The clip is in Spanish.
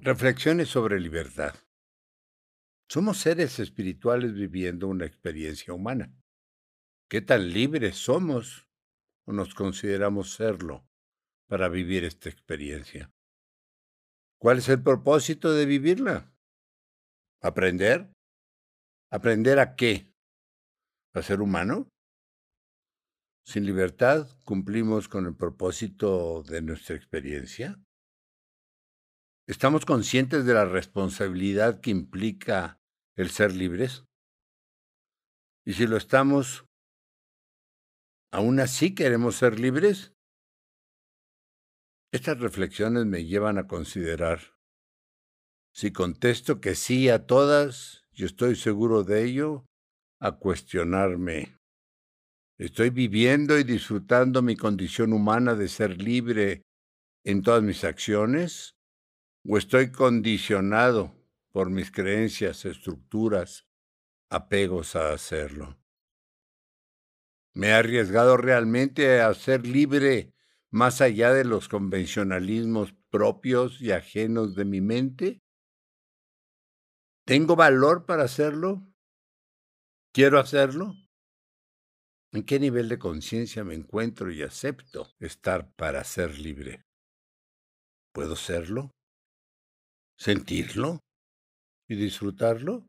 Reflexiones sobre libertad. Somos seres espirituales viviendo una experiencia humana. ¿Qué tan libres somos o nos consideramos serlo para vivir esta experiencia? ¿Cuál es el propósito de vivirla? ¿Aprender? ¿Aprender a qué? ¿A ser humano? Sin libertad cumplimos con el propósito de nuestra experiencia. ¿Estamos conscientes de la responsabilidad que implica el ser libres? Y si lo estamos, ¿aún así queremos ser libres? Estas reflexiones me llevan a considerar, si contesto que sí a todas, y estoy seguro de ello, a cuestionarme. ¿Estoy viviendo y disfrutando mi condición humana de ser libre en todas mis acciones? O estoy condicionado por mis creencias, estructuras, apegos a hacerlo. ¿Me he arriesgado realmente a ser libre más allá de los convencionalismos propios y ajenos de mi mente? ¿Tengo valor para hacerlo? ¿Quiero hacerlo? ¿En qué nivel de conciencia me encuentro y acepto estar para ser libre? ¿Puedo serlo? Sentirlo y disfrutarlo?